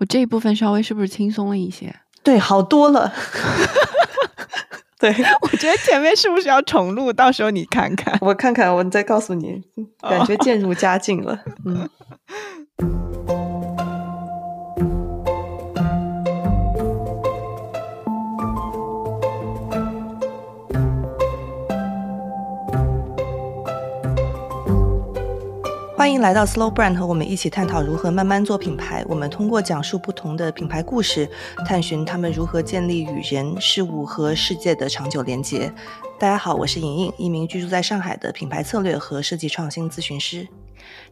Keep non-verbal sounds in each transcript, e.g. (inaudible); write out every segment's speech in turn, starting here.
我这一部分稍微是不是轻松了一些？(laughs) 对，好多了。(laughs) 对，(laughs) 我觉得前面是不是要重录？到时候你看看，我看看，我再告诉你。感觉渐入佳境了。嗯。欢迎来到 Slow Brand，和我们一起探讨如何慢慢做品牌。我们通过讲述不同的品牌故事，探寻他们如何建立与人、事物和世界的长久连接。大家好，我是莹莹，一名居住在上海的品牌策略和设计创新咨询师。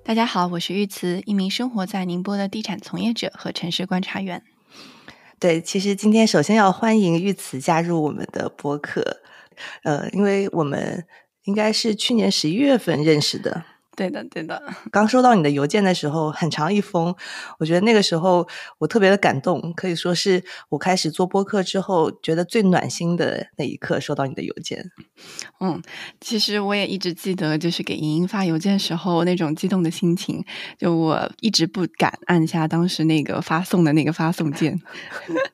大家好，我是玉慈，一名生活在宁波的地产从业者和城市观察员。对，其实今天首先要欢迎玉慈加入我们的博客。呃，因为我们应该是去年十一月份认识的。对的，对的。刚收到你的邮件的时候，很长一封，我觉得那个时候我特别的感动，可以说是我开始做播客之后觉得最暖心的那一刻，收到你的邮件。嗯，其实我也一直记得，就是给莹莹发邮件时候那种激动的心情，就我一直不敢按下当时那个发送的那个发送键。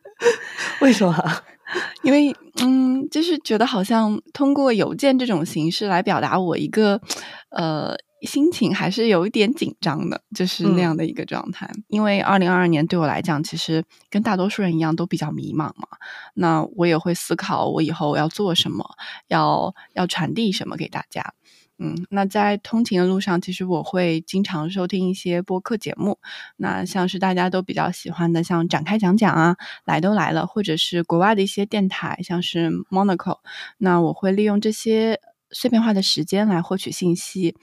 (laughs) 为什么？(laughs) 因为嗯，就是觉得好像通过邮件这种形式来表达我一个呃。心情还是有一点紧张的，就是那样的一个状态。因为二零二二年对我来讲，其实跟大多数人一样都比较迷茫嘛。那我也会思考我以后要做什么，要要传递什么给大家。嗯，那在通勤的路上，其实我会经常收听一些播客节目。那像是大家都比较喜欢的，像展开讲讲啊，来都来了，或者是国外的一些电台，像是 Monaco。那我会利用这些。碎片化的时间来获取信息，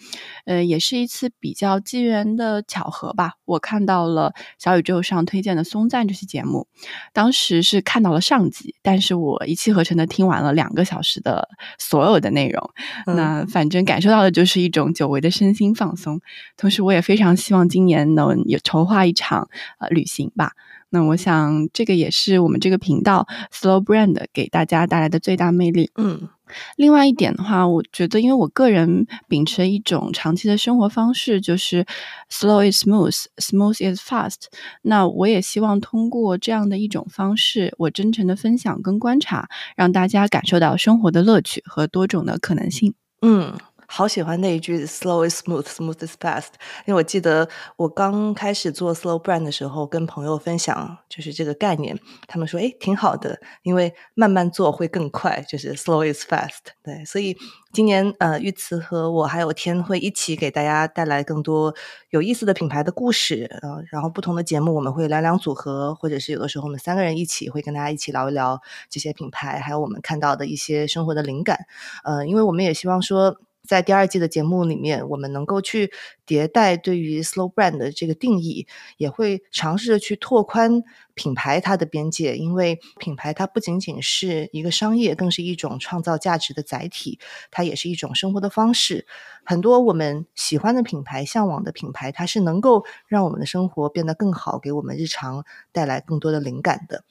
呃，也是一次比较机缘的巧合吧。我看到了小宇宙上推荐的松赞这期节目，当时是看到了上集，但是我一气呵成的听完了两个小时的所有的内容。那反正感受到的就是一种久违的身心放松，同时我也非常希望今年能有筹划一场呃旅行吧。那我想这个也是我们这个频道 Slow Brand 给大家带来的最大魅力。嗯。另外一点的话，我觉得，因为我个人秉持一种长期的生活方式，就是 slow is smooth，smooth is fast。那我也希望通过这样的一种方式，我真诚的分享跟观察，让大家感受到生活的乐趣和多种的可能性。嗯。好喜欢那一句 “slow is smooth, smooth is fast”，因为我记得我刚开始做 slow brand 的时候，跟朋友分享就是这个概念，他们说：“哎，挺好的，因为慢慢做会更快。”就是 “slow is fast”。对，所以今年呃，玉慈和我还有天会一起给大家带来更多有意思的品牌的故事。呃，然后不同的节目我们会两两组合，或者是有的时候我们三个人一起会跟大家一起聊一聊这些品牌，还有我们看到的一些生活的灵感。呃，因为我们也希望说。在第二季的节目里面，我们能够去迭代对于 slow brand 的这个定义，也会尝试着去拓宽品牌它的边界。因为品牌它不仅仅是一个商业，更是一种创造价值的载体，它也是一种生活的方式。很多我们喜欢的品牌、向往的品牌，它是能够让我们的生活变得更好，给我们日常带来更多的灵感的。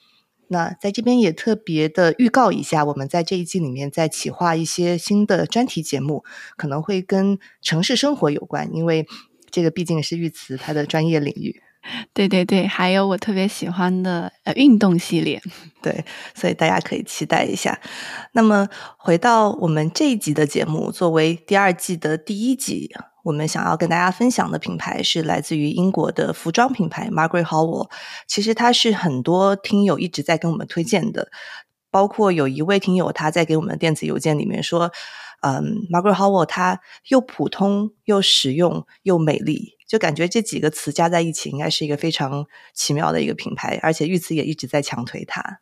那在这边也特别的预告一下，我们在这一季里面在企划一些新的专题节目，可能会跟城市生活有关，因为这个毕竟是玉慈他的专业领域。对对对，还有我特别喜欢的呃运动系列，(laughs) 对，所以大家可以期待一下。那么回到我们这一集的节目，作为第二季的第一集。我们想要跟大家分享的品牌是来自于英国的服装品牌 Margaret Howell。其实它是很多听友一直在跟我们推荐的，包括有一位听友他在给我们电子邮件里面说：“嗯，Margaret Howell 它又普通又实用又美丽，就感觉这几个词加在一起，应该是一个非常奇妙的一个品牌。”而且玉慈也一直在强推它。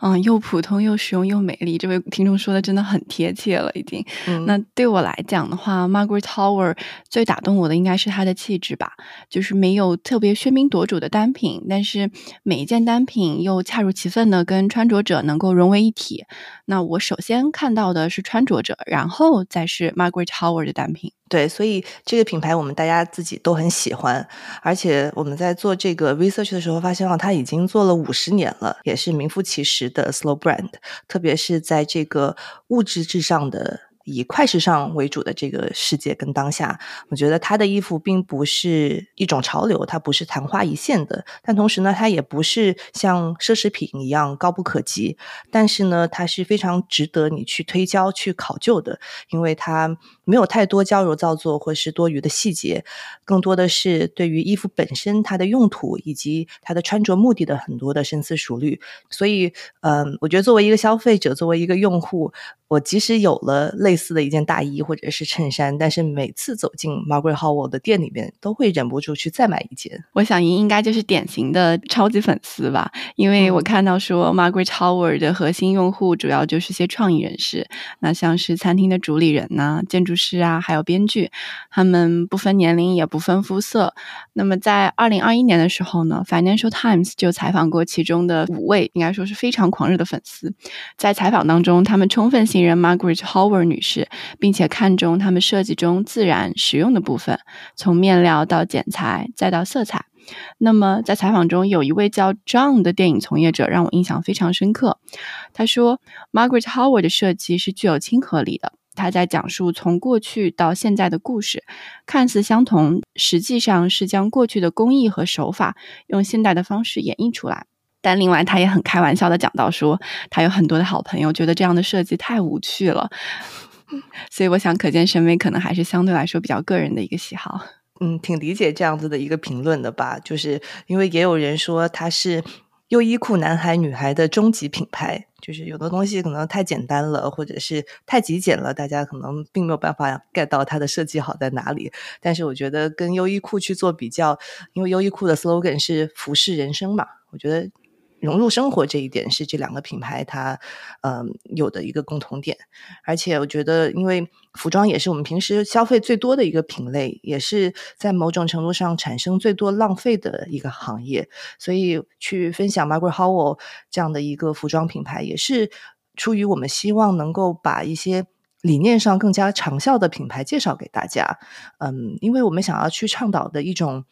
嗯，又普通又实用又美丽，这位听众说的真的很贴切了，已经。那对我来讲的话，Margaret Tower 最打动我的应该是它的气质吧，就是没有特别喧宾夺主的单品，但是每一件单品又恰如其分的跟穿着者能够融为一体。那我首先看到的是穿着者，然后再是 Margaret Tower 的单品。对，所以这个品牌我们大家自己都很喜欢，而且我们在做这个 research 的时候发现啊，它已经做了五十年了，也是名副其实的 slow brand，特别是在这个物质至上的以快时尚为主的这个世界跟当下，我觉得她的衣服并不是一种潮流，它不是昙花一现的，但同时呢，它也不是像奢侈品一样高不可及。但是呢，它是非常值得你去推敲、去考究的，因为它没有太多矫揉造作或是多余的细节，更多的是对于衣服本身它的用途以及它的穿着目的的很多的深思熟虑。所以，嗯，我觉得作为一个消费者，作为一个用户。我即使有了类似的一件大衣或者是衬衫，但是每次走进 Margaret Howell 的店里面，都会忍不住去再买一件。我想您应该就是典型的超级粉丝吧？因为我看到说 Margaret Howell 的核心用户主要就是些创意人士，那像是餐厅的主理人呐、建筑师啊，还有编剧，他们不分年龄也不分肤色。那么在二零二一年的时候呢，Financial Times 就采访过其中的五位，应该说是非常狂热的粉丝。在采访当中，他们充分。信任 Margaret Howard 女士，并且看中他们设计中自然实用的部分，从面料到剪裁再到色彩。那么在采访中，有一位叫 John 的电影从业者让我印象非常深刻。他说，Margaret Howard 的设计是具有亲和力的。他在讲述从过去到现在的故事，看似相同，实际上是将过去的工艺和手法用现代的方式演绎出来。但另外，他也很开玩笑的讲到说，他有很多的好朋友觉得这样的设计太无趣了，(laughs) 所以我想，可见审美可能还是相对来说比较个人的一个喜好。嗯，挺理解这样子的一个评论的吧？就是因为也有人说它是优衣库男孩女孩的终极品牌，就是有的东西可能太简单了，或者是太极简了，大家可能并没有办法 get 到它的设计好在哪里。但是我觉得跟优衣库去做比较，因为优衣库的 slogan 是服饰人生嘛，我觉得。融入生活这一点是这两个品牌它嗯有的一个共同点，而且我觉得，因为服装也是我们平时消费最多的一个品类，也是在某种程度上产生最多浪费的一个行业，所以去分享 Margaret Howell 这样的一个服装品牌，也是出于我们希望能够把一些理念上更加长效的品牌介绍给大家。嗯，因为我们想要去倡导的一种。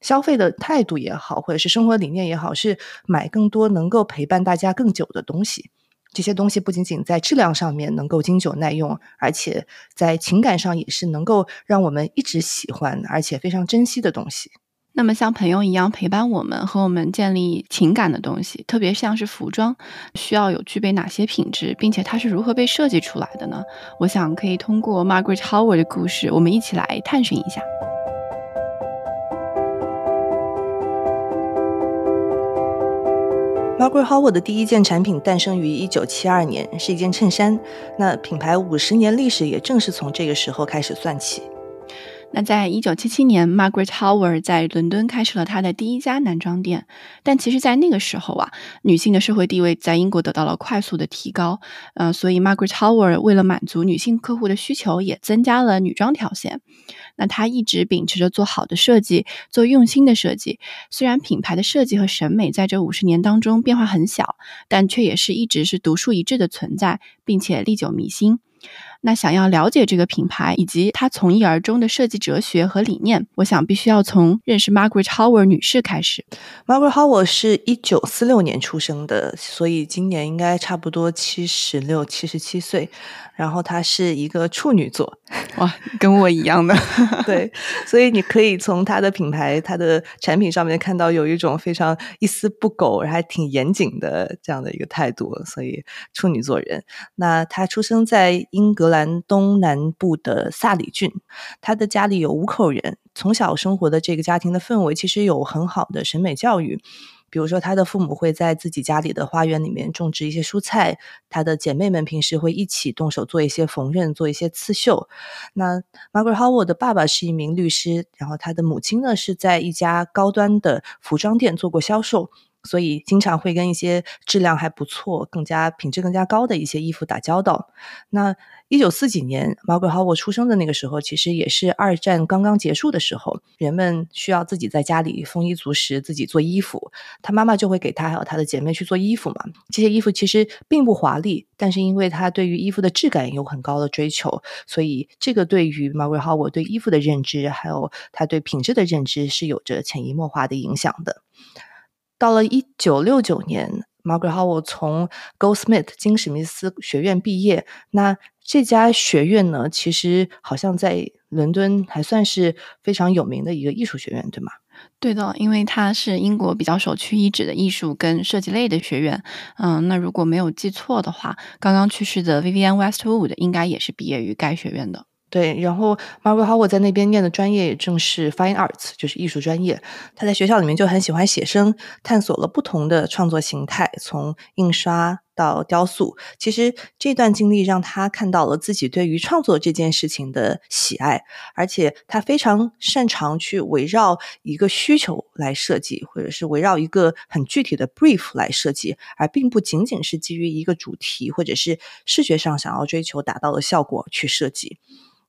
消费的态度也好，或者是生活理念也好，是买更多能够陪伴大家更久的东西。这些东西不仅仅在质量上面能够经久耐用，而且在情感上也是能够让我们一直喜欢，而且非常珍惜的东西。那么，像朋友一样陪伴我们和我们建立情感的东西，特别像是服装，需要有具备哪些品质，并且它是如何被设计出来的呢？我想可以通过 Margaret Howard 的故事，我们一起来探寻一下。Margaret Howard 的第一件产品诞生于一九七二年，是一件衬衫。那品牌五十年历史也正是从这个时候开始算起。那在一九七七年，Margaret Howard 在伦敦开设了她的第一家男装店。但其实，在那个时候啊，女性的社会地位在英国得到了快速的提高。呃，所以 Margaret Howard 为了满足女性客户的需求，也增加了女装条线。那她一直秉持着做好的设计，做用心的设计。虽然品牌的设计和审美在这五十年当中变化很小，但却也是一直是独树一帜的存在，并且历久弥新。那想要了解这个品牌以及它从一而终的设计哲学和理念，我想必须要从认识 Margaret Howard 女士开始。Margaret Howard 是一九四六年出生的，所以今年应该差不多七十六、七十七岁。然后她是一个处女座，(laughs) 哇，跟我一样的。(laughs) 对，所以你可以从他的品牌、他的产品上面看到有一种非常一丝不苟，还挺严谨的这样的一个态度。所以处女座人，那他出生在英格兰东南部的萨里郡，他的家里有五口人，从小生活的这个家庭的氛围其实有很好的审美教育。比如说，他的父母会在自己家里的花园里面种植一些蔬菜，他的姐妹们平时会一起动手做一些缝纫，做一些刺绣。那 Margaret Howard 的爸爸是一名律师，然后他的母亲呢是在一家高端的服装店做过销售。所以经常会跟一些质量还不错、更加品质更加高的一些衣服打交道。那一九四几年，Margaret h o w a 出生的那个时候，其实也是二战刚刚结束的时候，人们需要自己在家里丰衣足食，自己做衣服。他妈妈就会给他还有他的姐妹去做衣服嘛。这些衣服其实并不华丽，但是因为他对于衣服的质感有很高的追求，所以这个对于 Margaret h o w a 对衣服的认知，还有他对品质的认知，是有着潜移默化的影响的。到了一九六九年，Margaret Howell 从 Goldsmith 金史密斯学院毕业。那这家学院呢，其实好像在伦敦还算是非常有名的一个艺术学院，对吗？对的，因为它是英国比较首屈一指的艺术跟设计类的学院。嗯，那如果没有记错的话，刚刚去世的 Vivian Westwood 应该也是毕业于该学院的。对，然后 Margot Howard 在那边念的专业也正是 Fine Arts，就是艺术专业。他在学校里面就很喜欢写生，探索了不同的创作形态，从印刷到雕塑。其实这段经历让他看到了自己对于创作这件事情的喜爱，而且他非常擅长去围绕一个需求来设计，或者是围绕一个很具体的 brief 来设计，而并不仅仅是基于一个主题或者是视觉上想要追求达到的效果去设计。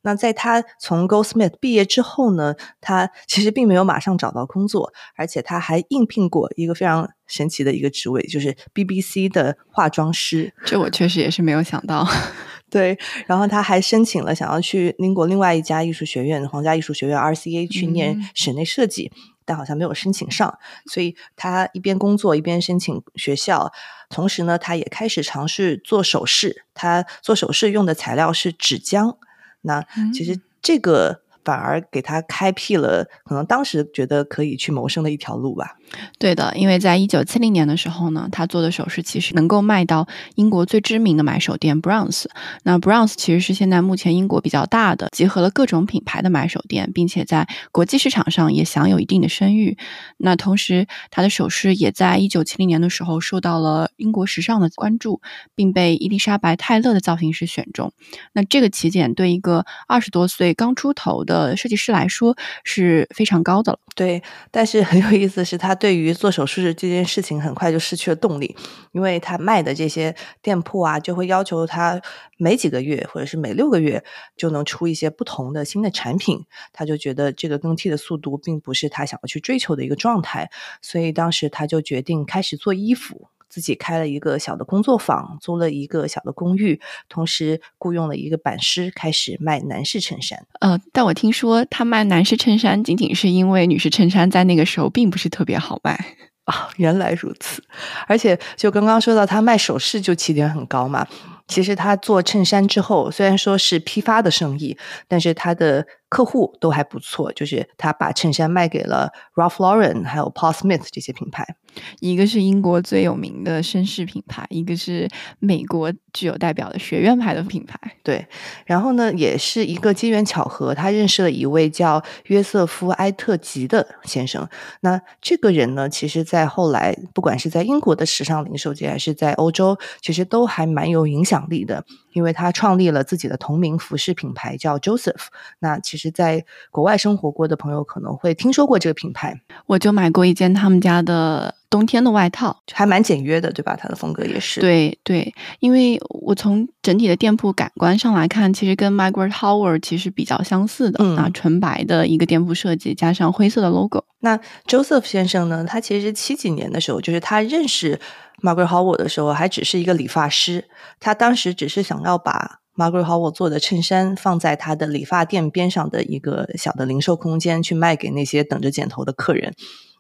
那在他从 Goldsmith 毕业之后呢，他其实并没有马上找到工作，而且他还应聘过一个非常神奇的一个职位，就是 BBC 的化妆师。这我确实也是没有想到。(laughs) 对，然后他还申请了想要去英国另外一家艺术学院——皇家艺术学院 RCA 去念室内设计，但好像没有申请上。所以他一边工作一边申请学校，同时呢，他也开始尝试做首饰。他做首饰用的材料是纸浆。那其实这个。反而给他开辟了可能当时觉得可以去谋生的一条路吧。对的，因为在一九七零年的时候呢，他做的首饰其实能够卖到英国最知名的买手店 Browns。那 Browns 其实是现在目前英国比较大的，集合了各种品牌的买手店，并且在国际市场上也享有一定的声誉。那同时，他的首饰也在一九七零年的时候受到了英国时尚的关注，并被伊丽莎白泰勒的造型师选中。那这个起点对一个二十多岁刚出头的设计师来说是非常高的了。对，但是很有意思的是，他对于做手术这件事情很快就失去了动力，因为他卖的这些店铺啊，就会要求他每几个月或者是每六个月就能出一些不同的新的产品，他就觉得这个更替的速度并不是他想要去追求的一个状态，所以当时他就决定开始做衣服。自己开了一个小的工作坊，租了一个小的公寓，同时雇佣了一个版师，开始卖男士衬衫。呃，但我听说他卖男士衬衫，仅仅是因为女士衬衫在那个时候并不是特别好卖 (laughs) 啊。原来如此，而且就刚刚说到他卖首饰就起点很高嘛。其实他做衬衫之后，虽然说是批发的生意，但是他的。客户都还不错，就是他把衬衫卖给了 Ralph Lauren 还有 Paul Smith 这些品牌，一个是英国最有名的绅士品牌，一个是美国具有代表的学院派的品牌。对，然后呢，也是一个机缘巧合，他认识了一位叫约瑟夫埃特吉的先生。那这个人呢，其实在后来，不管是在英国的时尚零售界，还是在欧洲，其实都还蛮有影响力的，因为他创立了自己的同名服饰品牌叫 Joseph。那其实。在国外生活过的朋友可能会听说过这个品牌，我就买过一件他们家的冬天的外套，还蛮简约的，对吧？它的风格也是。对对，因为我从整体的店铺感官上来看，其实跟 Margaret Howard 其实比较相似的啊，纯白的一个店铺设计，加上灰色的 logo。那 Joseph 先生呢？他其实七几年的时候，就是他认识 Margaret Howard 的时候，还只是一个理发师，他当时只是想要把。Margaret Howard 做的衬衫放在他的理发店边上的一个小的零售空间去卖给那些等着剪头的客人，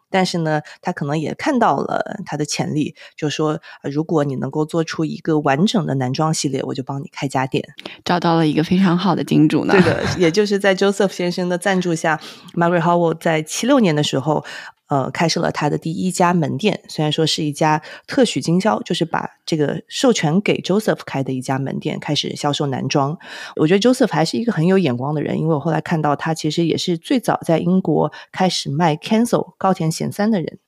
但是呢，他可能也看到了他的潜力，就说如果你能够做出一个完整的男装系列，我就帮你开家店，找到了一个非常好的金主呢。对的，也就是在 Joseph 先生的赞助下，Margaret Howard 在七六年的时候。呃，开设了他的第一家门店，虽然说是一家特许经销，就是把这个授权给 Joseph 开的一家门店，开始销售男装。我觉得 Joseph 还是一个很有眼光的人，因为我后来看到他其实也是最早在英国开始卖 Cancel 高田贤三的人。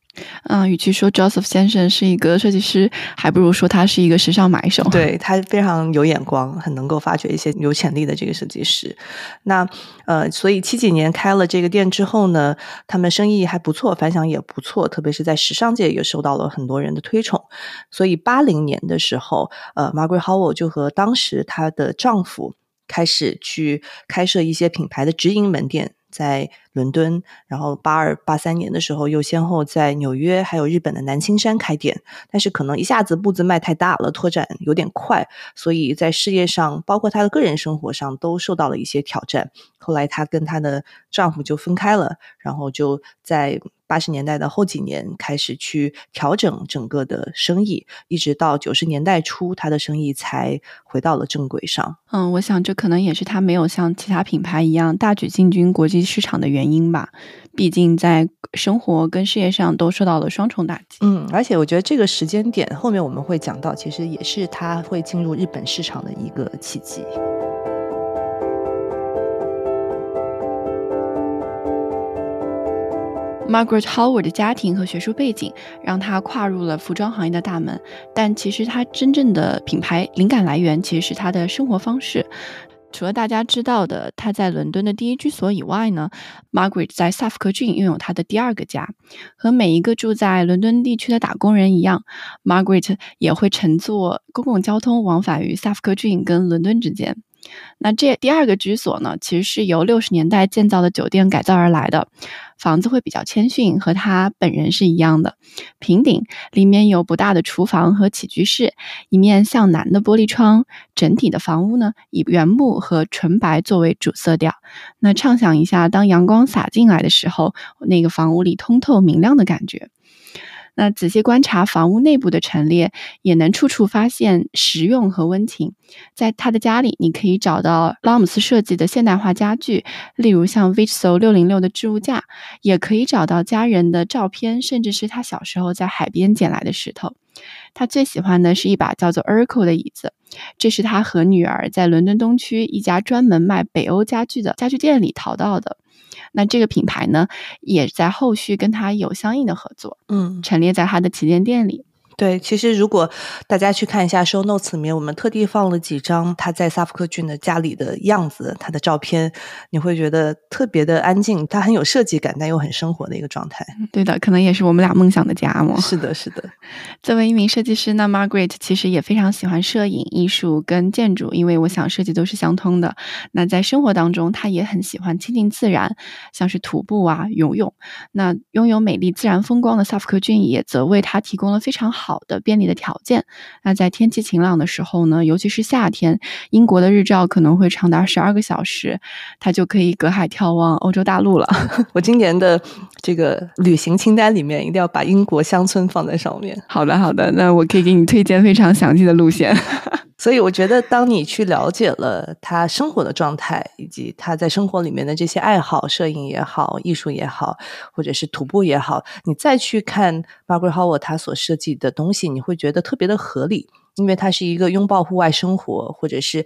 嗯，与其说 Joseph 先生是一个设计师，还不如说他是一个时尚买手。(laughs) 对他非常有眼光，很能够发掘一些有潜力的这个设计师。那呃，所以七几年开了这个店之后呢，他们生意还不错，反响也不错，特别是在时尚界也受到了很多人的推崇。所以八零年的时候，呃，Margaret Howell 就和当时她的丈夫开始去开设一些品牌的直营门店。在伦敦，然后八二八三年的时候，又先后在纽约还有日本的南青山开店，但是可能一下子步子迈太大了，拓展有点快，所以在事业上，包括她的个人生活上，都受到了一些挑战。后来她跟她的丈夫就分开了，然后就在八十年代的后几年开始去调整整个的生意，一直到九十年代初，他的生意才回到了正轨上。嗯，我想这可能也是他没有像其他品牌一样大举进军国际市场的原因吧。毕竟在生活跟事业上都受到了双重打击。嗯，而且我觉得这个时间点后面我们会讲到，其实也是他会进入日本市场的一个契机。Margaret Howard 的家庭和学术背景让她跨入了服装行业的大门，但其实她真正的品牌灵感来源其实是她的生活方式。除了大家知道的她在伦敦的第一居所以外呢，Margaret 在萨福克郡拥有她的第二个家。和每一个住在伦敦地区的打工人一样，Margaret 也会乘坐公共交通往返于萨福克郡跟伦敦之间。那这第二个居所呢，其实是由六十年代建造的酒店改造而来的。房子会比较谦逊，和他本人是一样的。平顶里面有不大的厨房和起居室，一面向南的玻璃窗。整体的房屋呢，以原木和纯白作为主色调。那畅想一下，当阳光洒进来的时候，那个房屋里通透明亮的感觉。那仔细观察房屋内部的陈列，也能处处发现实用和温情。在他的家里，你可以找到拉姆斯设计的现代化家具，例如像 Vito 六零六的置物架，也可以找到家人的照片，甚至是他小时候在海边捡来的石头。他最喜欢的是一把叫做 Urco 的椅子，这是他和女儿在伦敦东区一家专门卖北欧家具的家具店里淘到的。那这个品牌呢，也在后续跟他有相应的合作，嗯，陈列在他的旗舰店里。对，其实如果大家去看一下 show notes 里面，我们特地放了几张他在萨福克郡的家里的样子，他的照片，你会觉得特别的安静，他很有设计感，但又很生活的一个状态。对的，可能也是我们俩梦想的家嘛。是的，是的。(laughs) 作为一名设计师，那 Margaret 其实也非常喜欢摄影、艺术跟建筑，因为我想设计都是相通的。那在生活当中，他也很喜欢亲近自然，像是徒步啊、游泳。那拥有美丽自然风光的萨福克郡也则为他提供了非常好。好的便利的条件。那在天气晴朗的时候呢，尤其是夏天，英国的日照可能会长达十二个小时，它就可以隔海眺望欧洲大陆了。(laughs) 我今年的这个旅行清单里面一定要把英国乡村放在上面。好的，好的，那我可以给你推荐非常详细的路线。(laughs) 所以我觉得，当你去了解了他生活的状态，以及他在生活里面的这些爱好，摄影也好，艺术也好，或者是徒步也好，你再去看 Margaret Howell 他所设计的东西，你会觉得特别的合理，因为他是一个拥抱户外生活，或者是。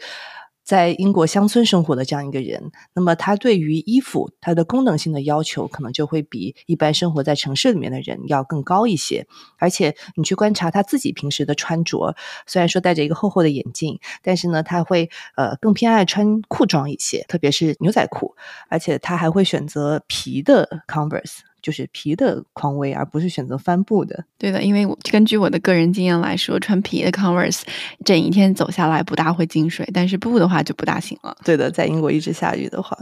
在英国乡村生活的这样一个人，那么他对于衣服它的功能性的要求，可能就会比一般生活在城市里面的人要更高一些。而且你去观察他自己平时的穿着，虽然说戴着一个厚厚的眼镜，但是呢，他会呃更偏爱穿裤装一些，特别是牛仔裤，而且他还会选择皮的 Converse。就是皮的匡威，而不是选择帆布的。对的，因为根据我的个人经验来说，穿皮的 Converse 整一天走下来不大会进水，但是布的话就不大行了。对的，在英国一直下雨的话，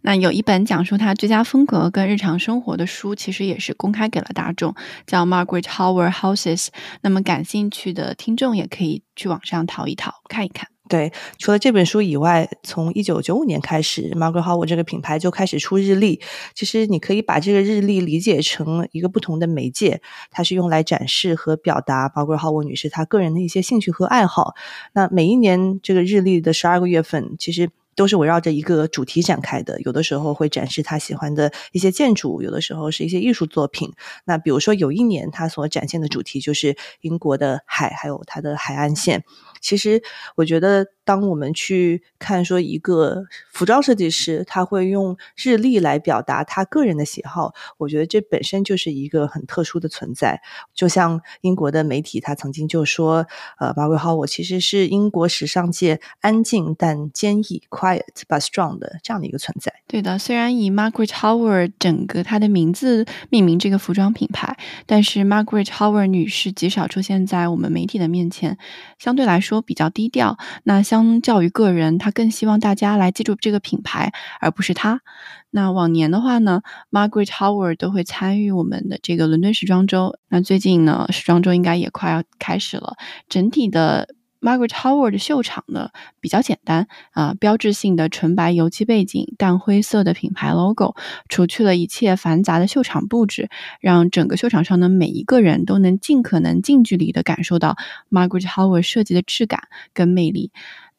那有一本讲述他居家风格跟日常生活的书，其实也是公开给了大众，叫 Margaret Howard Houses。那么感兴趣的听众也可以去网上淘一淘，看一看。对，除了这本书以外，从一九九五年开始，Margaret Howard 这个品牌就开始出日历。其实你可以把这个日历理解成一个不同的媒介，它是用来展示和表达 Margaret Howard 女士她个人的一些兴趣和爱好。那每一年这个日历的十二个月份，其实。都是围绕着一个主题展开的，有的时候会展示他喜欢的一些建筑，有的时候是一些艺术作品。那比如说有一年他所展现的主题就是英国的海，还有它的海岸线。其实我觉得，当我们去看说一个服装设计师，他会用日历来表达他个人的喜好，我觉得这本身就是一个很特殊的存在。就像英国的媒体，他曾经就说：“呃，马瑞豪，我其实是英国时尚界安静但坚毅。” Quiet but strong 的这样的一个存在。对的，虽然以 Margaret Howard 整个她的名字命名这个服装品牌，但是 Margaret Howard 女士极少出现在我们媒体的面前，相对来说都比较低调。那相较于个人，他更希望大家来记住这个品牌，而不是他。那往年的话呢，Margaret Howard 都会参与我们的这个伦敦时装周。那最近呢，时装周应该也快要开始了，整体的。Margaret Howard 秀场呢比较简单啊，标志性的纯白油漆背景，淡灰色的品牌 logo，除去了一切繁杂的秀场布置，让整个秀场上的每一个人都能尽可能近距离的感受到 Margaret Howard 设计的质感跟魅力。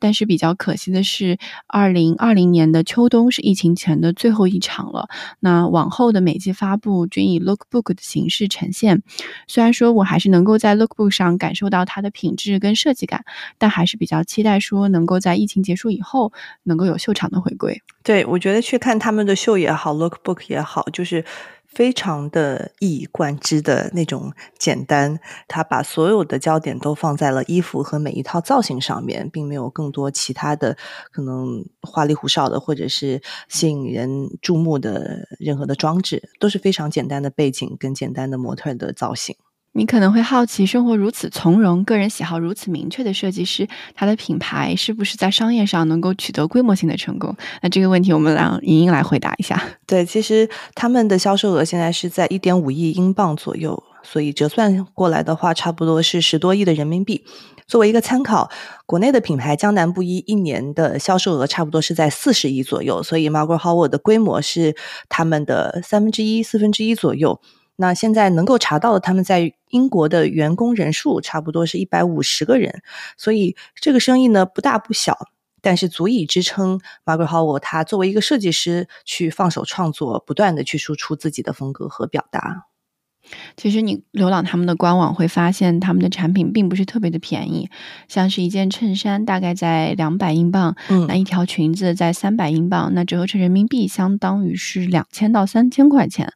但是比较可惜的是，二零二零年的秋冬是疫情前的最后一场了。那往后的每季发布均以 Lookbook 的形式呈现。虽然说我还是能够在 Lookbook 上感受到它的品质跟设计感，但还是比较期待说能够在疫情结束以后能够有秀场的回归。对，我觉得去看他们的秀也好，Lookbook 也好，就是。非常的一以贯之的那种简单，他把所有的焦点都放在了衣服和每一套造型上面，并没有更多其他的可能花里胡哨的或者是吸引人注目的任何的装置，都是非常简单的背景跟简单的模特的造型。你可能会好奇，生活如此从容、个人喜好如此明确的设计师，他的品牌是不是在商业上能够取得规模性的成功？那这个问题，我们让莹莹来回答一下。对，其实他们的销售额现在是在一点五亿英镑左右，所以折算过来的话，差不多是十多亿的人民币。作为一个参考，国内的品牌江南布衣一年的销售额差不多是在四十亿左右，所以 Margaret Howard 的规模是他们的三分之一、四分之一左右。那现在能够查到的，他们在英国的员工人数差不多是一百五十个人，所以这个生意呢不大不小，但是足以支撑 Margaret Howard 他作为一个设计师去放手创作，不断的去输出自己的风格和表达。其实你浏览他们的官网会发现，他们的产品并不是特别的便宜。像是一件衬衫，大概在两百英镑；嗯，那一条裙子在三百英镑，那折合成人民币，相当于是两千到三千块钱。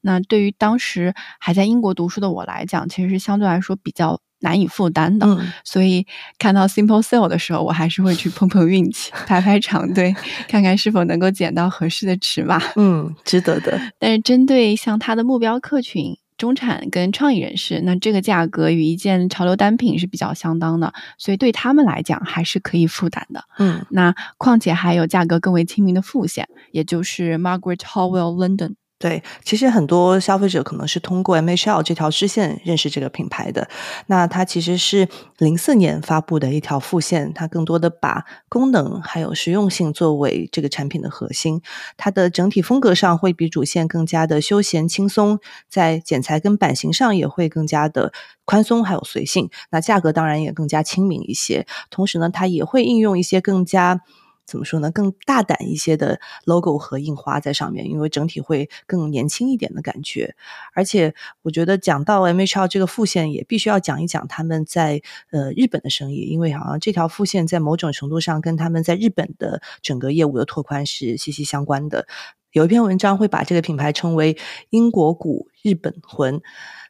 那对于当时还在英国读书的我来讲，其实是相对来说比较难以负担的。所以看到 Simple Sale 的时候，我还是会去碰碰运气，排排长队，看看是否能够捡到合适的尺码。嗯，值得的。(laughs) 但是针对像他的目标客群。中产跟创意人士，那这个价格与一件潮流单品是比较相当的，所以对他们来讲还是可以负担的。嗯，那况且还有价格更为亲民的副线，也就是 Margaret Howell London。对，其实很多消费者可能是通过 MHL 这条支线认识这个品牌的。那它其实是零四年发布的一条副线，它更多的把功能还有实用性作为这个产品的核心。它的整体风格上会比主线更加的休闲轻松，在剪裁跟版型上也会更加的宽松还有随性。那价格当然也更加亲民一些。同时呢，它也会应用一些更加。怎么说呢？更大胆一些的 logo 和印花在上面，因为整体会更年轻一点的感觉。而且，我觉得讲到 MHL 这个副线，也必须要讲一讲他们在呃日本的生意，因为好像这条副线在某种程度上跟他们在日本的整个业务的拓宽是息息相关的。有一篇文章会把这个品牌称为“英国股日本魂”。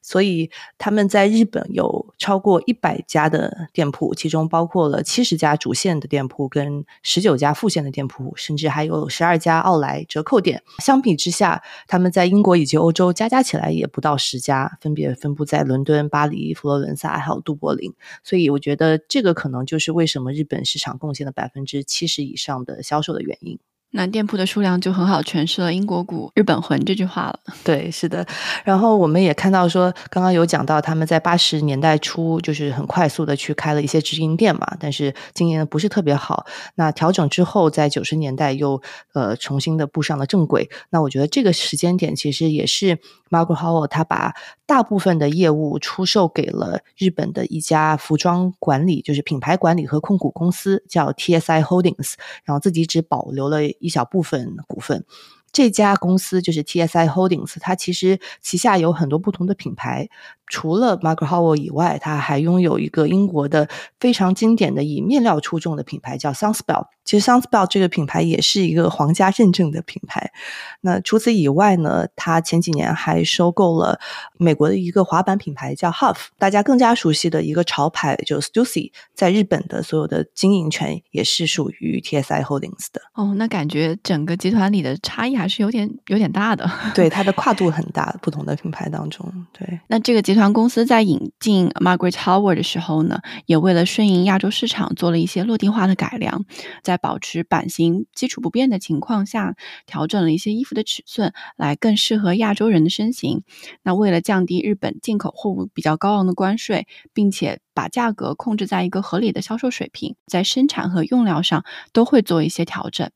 所以他们在日本有超过一百家的店铺，其中包括了七十家主线的店铺跟十九家副线的店铺，甚至还有十二家奥莱折扣店。相比之下，他们在英国以及欧洲加加起来也不到十家，分别分布在伦敦、巴黎、佛罗伦萨还有杜柏林。所以我觉得这个可能就是为什么日本市场贡献了百分之七十以上的销售的原因。那店铺的数量就很好诠释了“英国股日本魂”这句话了。对，是的。然后我们也看到说，刚刚有讲到他们在八十年代初就是很快速的去开了一些直营店嘛，但是经营的不是特别好。那调整之后，在九十年代又呃重新的步上了正轨。那我觉得这个时间点其实也是 Margaret Howell 他把大部分的业务出售给了日本的一家服装管理，就是品牌管理和控股公司，叫 TSI Holdings，然后自己只保留了。一小部分股份。这家公司就是 TSI Holdings，它其实旗下有很多不同的品牌。除了 Margaret Howell 以外，他还拥有一个英国的非常经典的以面料出众的品牌，叫 Sunspell。其实 Sunspell 这个品牌也是一个皇家认证的品牌。那除此以外呢，他前几年还收购了美国的一个滑板品牌，叫 Huff。大家更加熟悉的一个潮牌就 Stussy，在日本的所有的经营权也是属于 TSI Holdings 的。哦，那感觉整个集团里的差异还是有点有点大的。对，它的跨度很大，不同的品牌当中。对，那这个集团。团公司在引进 Margaret Howard 的时候呢，也为了顺应亚洲市场做了一些落地化的改良，在保持版型基础不变的情况下，调整了一些衣服的尺寸，来更适合亚洲人的身形。那为了降低日本进口货物比较高昂的关税，并且把价格控制在一个合理的销售水平，在生产和用料上都会做一些调整。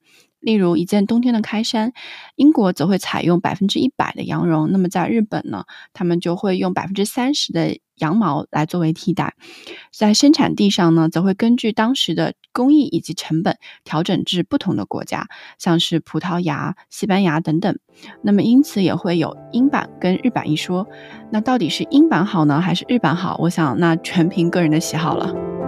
例如一件冬天的开衫，英国则会采用百分之一百的羊绒，那么在日本呢，他们就会用百分之三十的羊毛来作为替代。在生产地上呢，则会根据当时的工艺以及成本调整至不同的国家，像是葡萄牙、西班牙等等。那么因此也会有英版跟日版一说。那到底是英版好呢，还是日版好？我想那全凭个人的喜好了。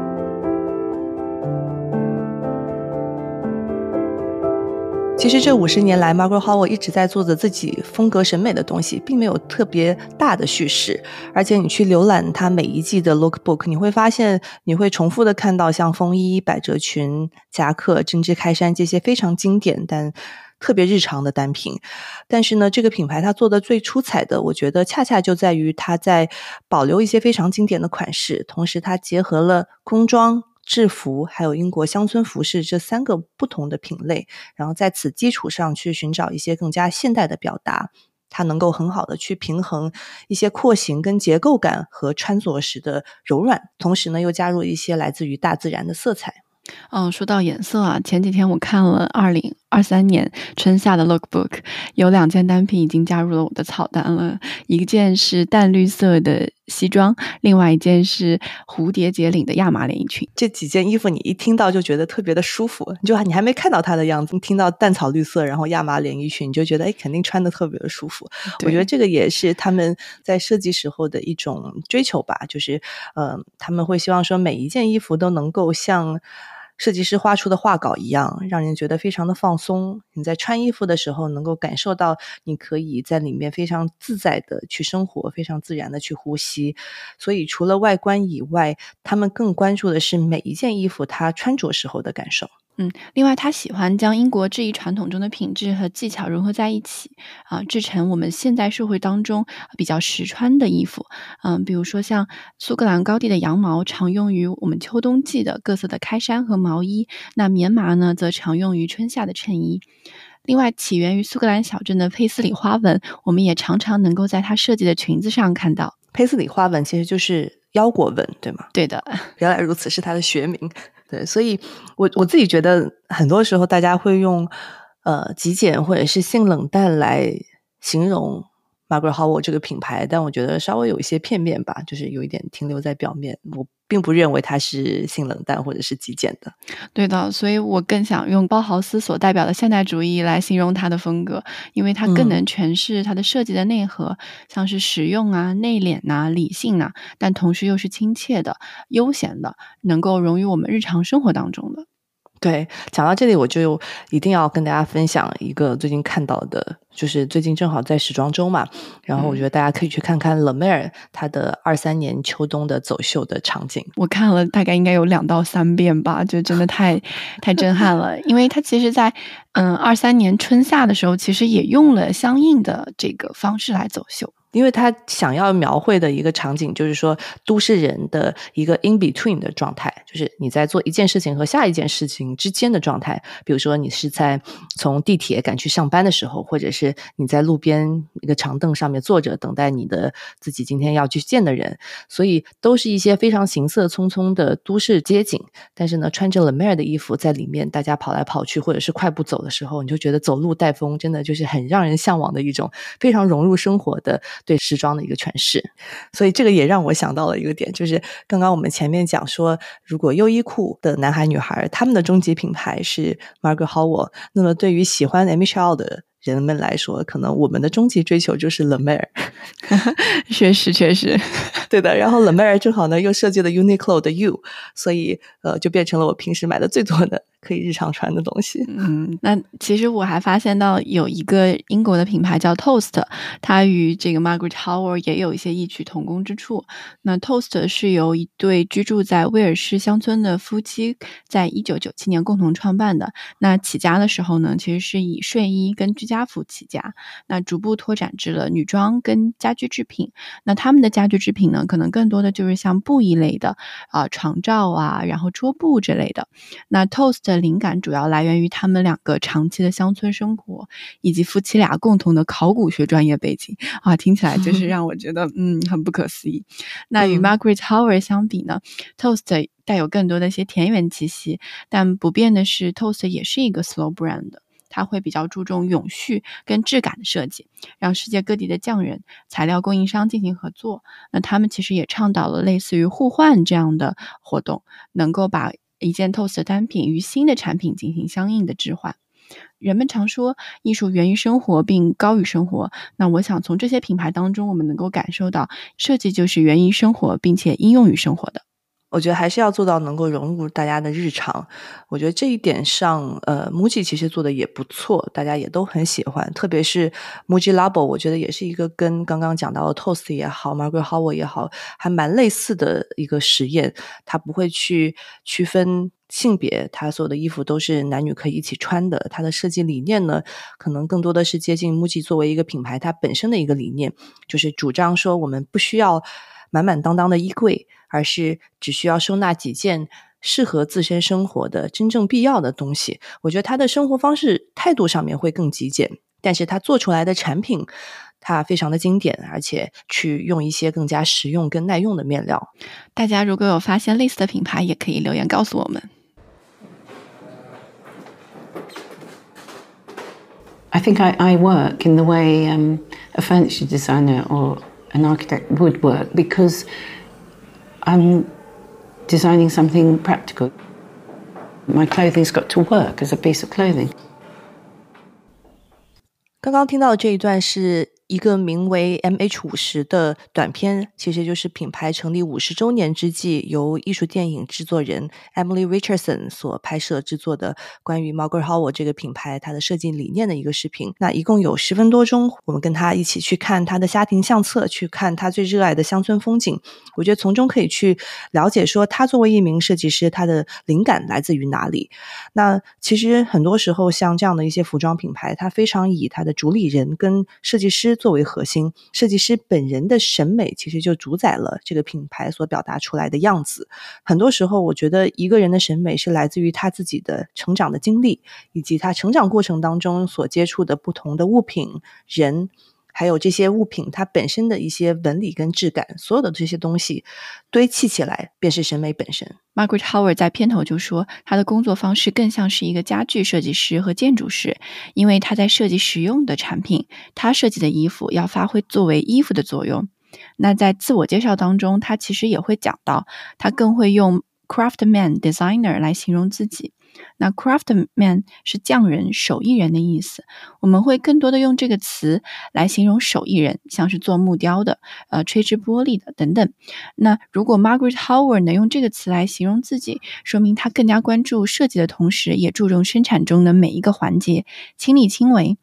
其实这五十年来，Margaret Howard 一直在做着自己风格审美的东西，并没有特别大的叙事。而且你去浏览它每一季的 Lookbook，你会发现你会重复的看到像风衣、百褶裙、夹克、针织开衫这些非常经典但特别日常的单品。但是呢，这个品牌它做的最出彩的，我觉得恰恰就在于它在保留一些非常经典的款式，同时它结合了工装。制服还有英国乡村服饰这三个不同的品类，然后在此基础上去寻找一些更加现代的表达，它能够很好的去平衡一些廓形跟结构感和穿着时的柔软，同时呢又加入一些来自于大自然的色彩。嗯，说到颜色啊，前几天我看了二零二三年春夏的 Lookbook，有两件单品已经加入了我的草单了。一件是淡绿色的西装，另外一件是蝴蝶结领的亚麻连衣裙。这几件衣服你一听到就觉得特别的舒服，你就你还没看到它的样子，你听到淡草绿色，然后亚麻连衣裙，你就觉得哎，肯定穿的特别的舒服。我觉得这个也是他们在设计时候的一种追求吧，就是呃，他们会希望说每一件衣服都能够像。设计师画出的画稿一样，让人觉得非常的放松。你在穿衣服的时候，能够感受到你可以在里面非常自在的去生活，非常自然的去呼吸。所以，除了外观以外，他们更关注的是每一件衣服它穿着时候的感受。嗯，另外他喜欢将英国制衣传统中的品质和技巧融合在一起，啊，制成我们现代社会当中比较实穿的衣服。嗯，比如说像苏格兰高地的羊毛，常用于我们秋冬季的各色的开衫和毛衣；那棉麻呢，则常用于春夏的衬衣。另外，起源于苏格兰小镇的佩斯里花纹，我们也常常能够在它设计的裙子上看到。佩斯里花纹其实就是腰果纹，对吗？对的，原来如此，是它的学名。对，所以我我自己觉得，很多时候大家会用呃极简或者是性冷淡来形容 Margaret Howard 这个品牌，但我觉得稍微有一些片面吧，就是有一点停留在表面。我。并不认为它是性冷淡或者是极简的，对的，所以我更想用包豪斯所代表的现代主义来形容它的风格，因为它更能诠释它的设计的内核，像是实用啊、内敛呐、理性呐，但同时又是亲切的、悠闲的，能够融于我们日常生活当中的。对，讲到这里，我就一定要跟大家分享一个最近看到的，就是最近正好在时装周嘛，然后我觉得大家可以去看看 l e m e r 他的二三年秋冬的走秀的场景。我看了大概应该有两到三遍吧，就真的太 (laughs) 太震撼了，因为他其实在嗯二三年春夏的时候，其实也用了相应的这个方式来走秀。因为他想要描绘的一个场景，就是说都市人的一个 in between 的状态，就是你在做一件事情和下一件事情之间的状态。比如说，你是在从地铁赶去上班的时候，或者是你在路边一个长凳上面坐着等待你的自己今天要去见的人，所以都是一些非常行色匆匆的都市街景。但是呢，穿着 l e m e r 的衣服在里面，大家跑来跑去或者是快步走的时候，你就觉得走路带风，真的就是很让人向往的一种非常融入生活的。对时装的一个诠释，所以这个也让我想到了一个点，就是刚刚我们前面讲说，如果优衣库的男孩女孩他们的终极品牌是 Margaret Howard，那么对于喜欢 M H L 的人们来说，可能我们的终极追求就是 l e m e r 确实确实 (laughs) 对的。然后 l e m e r 正好呢又设计了 Uniqlo 的 U，所以呃就变成了我平时买的最多的。可以日常穿的东西。嗯，那其实我还发现到有一个英国的品牌叫 Toast，它与这个 Margaret Howard 也有一些异曲同工之处。那 Toast 是由一对居住在威尔士乡村的夫妻在一九九七年共同创办的。那起家的时候呢，其实是以睡衣跟居家。家服起家，那逐步拓展至了女装跟家居制品。那他们的家居制品呢，可能更多的就是像布艺类的啊，床罩啊，然后桌布之类的。那 Toast 的灵感主要来源于他们两个长期的乡村生活，以及夫妻俩共同的考古学专业背景啊，听起来就是 (laughs) 让我觉得嗯很不可思议。那与 Margaret Howard 相比呢，Toast 带有更多的一些田园气息，但不变的是，Toast 也是一个 slow brand，它会比较注重永续跟质感的设计，让世界各地的匠人、材料供应商进行合作。那他们其实也倡导了类似于互换这样的活动，能够把一件 Toast 单品与新的产品进行相应的置换。人们常说艺术源于生活并高于生活，那我想从这些品牌当中，我们能够感受到设计就是源于生活并且应用于生活的。我觉得还是要做到能够融入大家的日常。我觉得这一点上，呃，MUJI 其实做的也不错，大家也都很喜欢。特别是 MUJI Labo，我觉得也是一个跟刚刚讲到的 Toast 也好，Margaret Howard 也好，还蛮类似的一个实验。它不会去区分性别，它所有的衣服都是男女可以一起穿的。它的设计理念呢，可能更多的是接近 MUJI 作为一个品牌它本身的一个理念，就是主张说我们不需要满满当当的衣柜。而是只需要收纳几件适合自身生活的真正必要的东西。我觉得他的生活方式态度上面会更极简，但是他做出来的产品，它非常的经典，而且去用一些更加实用、跟耐用的面料。大家如果有发现类似的品牌，也可以留言告诉我们。I think I, I work in the way um, a furniture designer or an architect would work because. I'm designing something practical. My clothing's got to work as a piece of clothing. 刚刚听到的这一段是 一个名为 M H 五十的短片，其实就是品牌成立五十周年之际，由艺术电影制作人 Emily Richardson 所拍摄制作的关于 Margaret Howard 这个品牌它的设计理念的一个视频。那一共有十分多钟，我们跟他一起去看他的家庭相册，去看他最热爱的乡村风景。我觉得从中可以去了解说，他作为一名设计师，他的灵感来自于哪里。那其实很多时候，像这样的一些服装品牌，它非常以它的主理人跟设计师。作为核心，设计师本人的审美其实就主宰了这个品牌所表达出来的样子。很多时候，我觉得一个人的审美是来自于他自己的成长的经历，以及他成长过程当中所接触的不同的物品、人。还有这些物品，它本身的一些纹理跟质感，所有的这些东西堆砌起来，便是审美本身。Margaret Howard 在片头就说，他的工作方式更像是一个家具设计师和建筑师，因为他在设计实用的产品，他设计的衣服要发挥作为衣服的作用。那在自我介绍当中，他其实也会讲到，他更会用 Craftman Designer 来形容自己。那 craftman 是匠人、手艺人的意思，我们会更多的用这个词来形容手艺人，像是做木雕的、呃吹制玻璃的等等。那如果 Margaret Howard 能用这个词来形容自己，说明他更加关注设计的同时，也注重生产中的每一个环节，亲力亲为。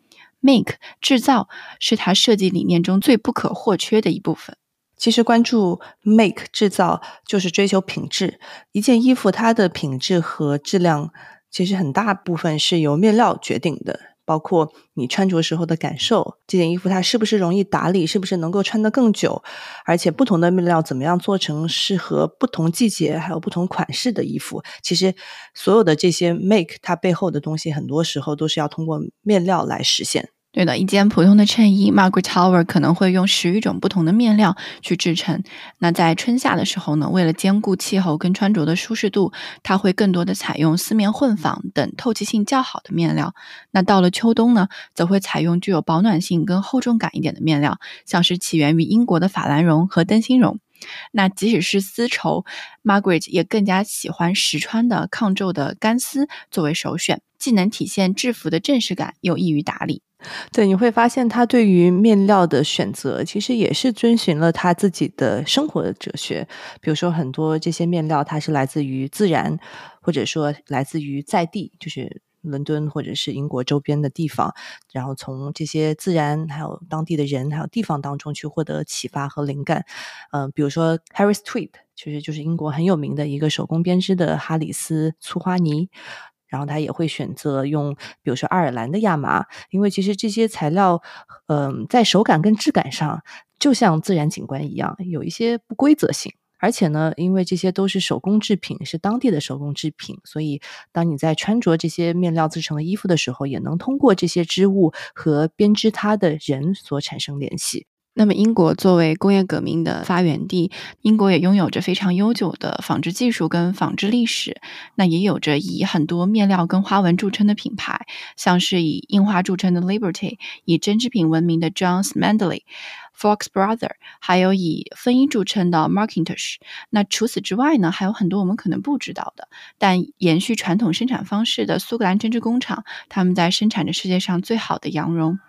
Make 制造是他设计理念中最不可或缺的一部分。其实关注 make 制造就是追求品质。一件衣服它的品质和质量，其实很大部分是由面料决定的，包括你穿着时候的感受，这件衣服它是不是容易打理，是不是能够穿得更久，而且不同的面料怎么样做成适合不同季节还有不同款式的衣服。其实所有的这些 make 它背后的东西，很多时候都是要通过面料来实现。对的，一件普通的衬衣，Margaret Tower 可能会用十余种不同的面料去制成。那在春夏的时候呢，为了兼顾气候跟穿着的舒适度，它会更多的采用丝棉混纺等透气性较好的面料。那到了秋冬呢，则会采用具有保暖性跟厚重感一点的面料，像是起源于英国的法兰绒和灯芯绒。那即使是丝绸，Margaret 也更加喜欢实穿的抗皱的干丝作为首选，既能体现制服的正式感，又易于打理。对，你会发现他对于面料的选择，其实也是遵循了他自己的生活的哲学。比如说，很多这些面料，它是来自于自然，或者说来自于在地，就是伦敦或者是英国周边的地方，然后从这些自然、还有当地的人、还有地方当中去获得启发和灵感。嗯，比如说 Harris Tweed，其实就是英国很有名的一个手工编织的哈里斯粗花呢。然后他也会选择用，比如说爱尔兰的亚麻，因为其实这些材料，嗯，在手感跟质感上，就像自然景观一样，有一些不规则性。而且呢，因为这些都是手工制品，是当地的手工制品，所以当你在穿着这些面料制成的衣服的时候，也能通过这些织物和编织它的人所产生联系。那么，英国作为工业革命的发源地，英国也拥有着非常悠久的纺织技术跟纺织历史。那也有着以很多面料跟花纹著称的品牌，像是以印花著称的 Liberty，以针织品闻名的 Johns Mandley，Fox Brother，还有以风衣著称的 Markintosh。那除此之外呢，还有很多我们可能不知道的，但延续传统生产方式的苏格兰针织工厂，他们在生产着世界上最好的羊绒。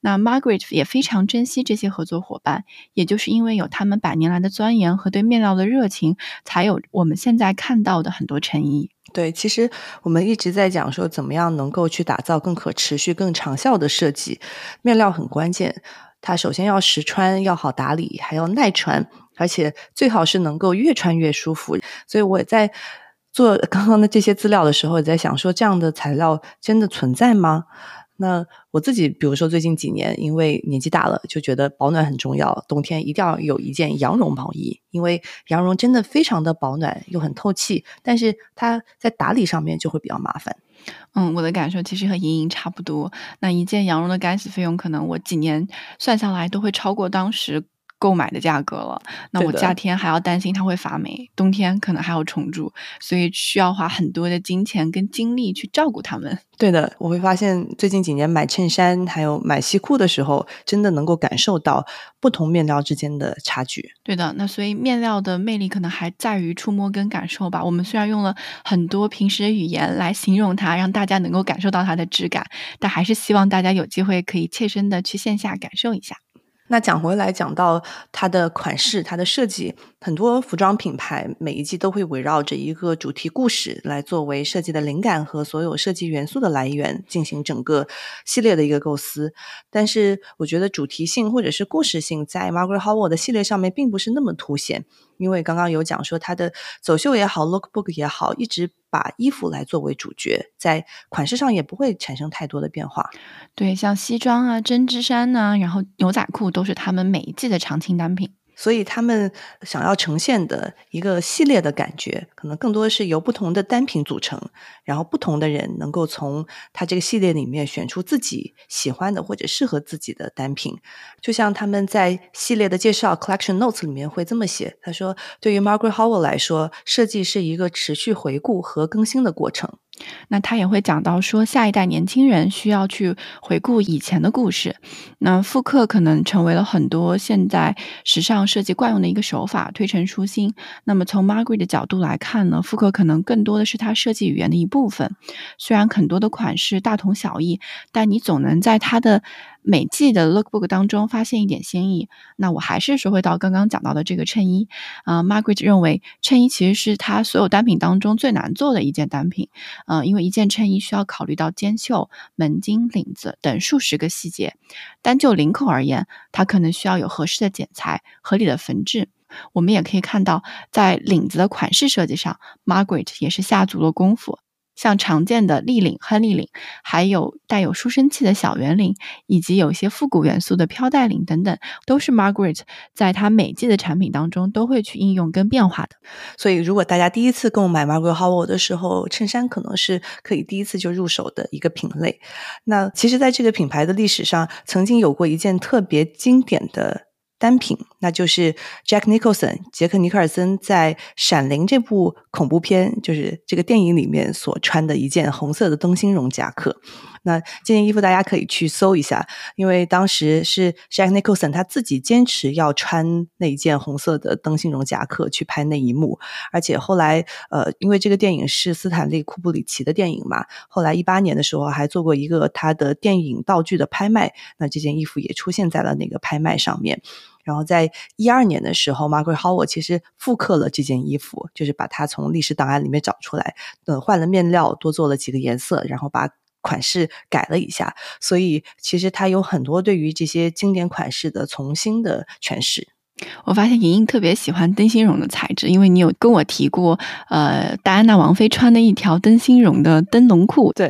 那 Margaret 也非常珍惜这些合作伙伴，也就是因为有他们百年来的钻研和对面料的热情，才有我们现在看到的很多衬衣。对，其实我们一直在讲说，怎么样能够去打造更可持续、更长效的设计，面料很关键。它首先要实穿，要好打理，还要耐穿，而且最好是能够越穿越舒服。所以我在做刚刚的这些资料的时候，也在想说，这样的材料真的存在吗？那我自己，比如说最近几年，因为年纪大了，就觉得保暖很重要。冬天一定要有一件羊绒毛衣，因为羊绒真的非常的保暖又很透气，但是它在打理上面就会比较麻烦。嗯，我的感受其实和莹莹差不多。那一件羊绒的干洗费用，可能我几年算下来都会超过当时。购买的价格了，那我夏天还要担心它会发霉，冬天可能还要重蛀，所以需要花很多的金钱跟精力去照顾它们。对的，我会发现最近几年买衬衫还有买西裤的时候，真的能够感受到不同面料之间的差距。对的，那所以面料的魅力可能还在于触摸跟感受吧。我们虽然用了很多平时的语言来形容它，让大家能够感受到它的质感，但还是希望大家有机会可以切身的去线下感受一下。那讲回来，讲到它的款式、它的设计，很多服装品牌每一季都会围绕着一个主题故事来作为设计的灵感和所有设计元素的来源，进行整个系列的一个构思。但是，我觉得主题性或者是故事性在 Margaret Howell 的系列上面并不是那么凸显。因为刚刚有讲说，他的走秀也好，lookbook 也好，一直把衣服来作为主角，在款式上也不会产生太多的变化。对，像西装啊、针织衫呐，然后牛仔裤都是他们每一季的常青单品。所以他们想要呈现的一个系列的感觉，可能更多是由不同的单品组成，然后不同的人能够从他这个系列里面选出自己喜欢的或者适合自己的单品。就像他们在系列的介绍 （collection notes） 里面会这么写：“他说，对于 Margaret Howell 来说，设计是一个持续回顾和更新的过程。”那他也会讲到说，下一代年轻人需要去回顾以前的故事。那复刻可能成为了很多现在时尚设计惯用的一个手法，推陈出新。那么从 Margaret 的角度来看呢，复刻可能更多的是他设计语言的一部分。虽然很多的款式大同小异，但你总能在他的。每季的 lookbook 当中发现一点新意，那我还是说回到刚刚讲到的这个衬衣啊，Margaret 认为衬衣其实是他所有单品当中最难做的一件单品，嗯，因为一件衬衣需要考虑到肩袖、门襟、领子等数十个细节，单就领口而言，它可能需要有合适的剪裁、合理的缝制。我们也可以看到，在领子的款式设计上，Margaret 也是下足了功夫。像常见的立领、亨利领，还有带有书生气的小圆领，以及有一些复古元素的飘带领等等，都是 Margaret 在她每季的产品当中都会去应用跟变化的。所以，如果大家第一次购买 Margaret Howell 的时候，衬衫可能是可以第一次就入手的一个品类。那其实，在这个品牌的历史上，曾经有过一件特别经典的。单品，那就是 Jack Nicholson 杰克尼克尔森在《闪灵》这部恐怖片，就是这个电影里面所穿的一件红色的灯芯绒夹克。那这件衣服大家可以去搜一下，因为当时是 Jack Nicholson 他自己坚持要穿那一件红色的灯芯绒夹克去拍那一幕，而且后来呃，因为这个电影是斯坦利库布里奇的电影嘛，后来一八年的时候还做过一个他的电影道具的拍卖，那这件衣服也出现在了那个拍卖上面。然后在一二年的时候，Margaret Howard 其实复刻了这件衣服，就是把它从历史档案里面找出来，呃，换了面料，多做了几个颜色，然后把款式改了一下。所以其实它有很多对于这些经典款式的重新的诠释。我发现莹莹特别喜欢灯芯绒的材质，因为你有跟我提过，呃，戴安娜王妃穿的一条灯芯绒的灯笼裤。对，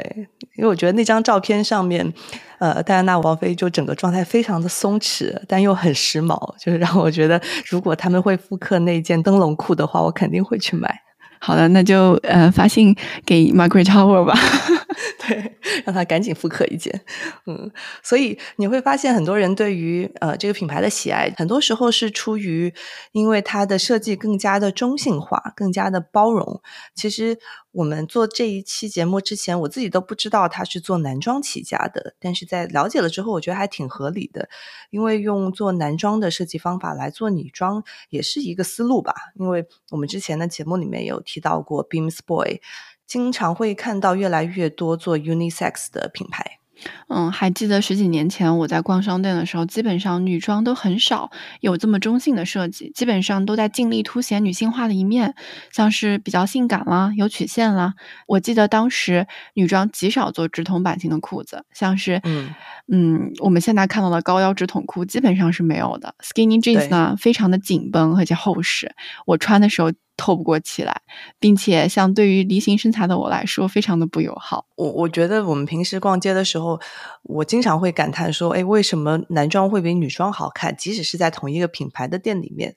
因为我觉得那张照片上面，呃，戴安娜王妃就整个状态非常的松弛，但又很时髦，就是让我觉得，如果他们会复刻那件灯笼裤的话，我肯定会去买。好的，那就呃发信给 Margaret Howard 吧，(laughs) 对，让他赶紧复刻一件。嗯，所以你会发现很多人对于呃这个品牌的喜爱，很多时候是出于因为它的设计更加的中性化，更加的包容。其实。我们做这一期节目之前，我自己都不知道它是做男装起家的，但是在了解了之后，我觉得还挺合理的，因为用做男装的设计方法来做女装也是一个思路吧。因为我们之前的节目里面有提到过，Beams Boy，经常会看到越来越多做 unisex 的品牌。嗯，还记得十几年前我在逛商店的时候，基本上女装都很少有这么中性的设计，基本上都在尽力凸显女性化的一面，像是比较性感啦，有曲线啦。我记得当时女装极少做直筒版型的裤子，像是嗯嗯，我们现在看到的高腰直筒裤基本上是没有的。Skinny jeans 呢，非常的紧绷而且厚实，我穿的时候。透不过气来，并且像对于梨形身材的我来说，非常的不友好。我我觉得我们平时逛街的时候，我经常会感叹说：“哎，为什么男装会比女装好看？即使是在同一个品牌的店里面，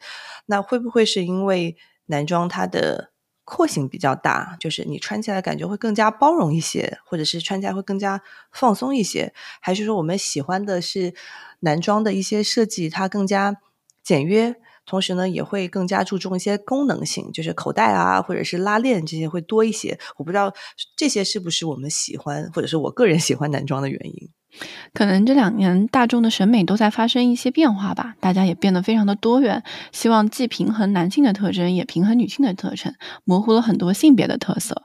那会不会是因为男装它的廓形比较大，就是你穿起来感觉会更加包容一些，或者是穿起来会更加放松一些？还是说我们喜欢的是男装的一些设计，它更加简约？”同时呢，也会更加注重一些功能性，就是口袋啊，或者是拉链这些会多一些。我不知道这些是不是我们喜欢，或者是我个人喜欢男装的原因。可能这两年大众的审美都在发生一些变化吧，大家也变得非常的多元，希望既平衡男性的特征，也平衡女性的特征，模糊了很多性别的特色。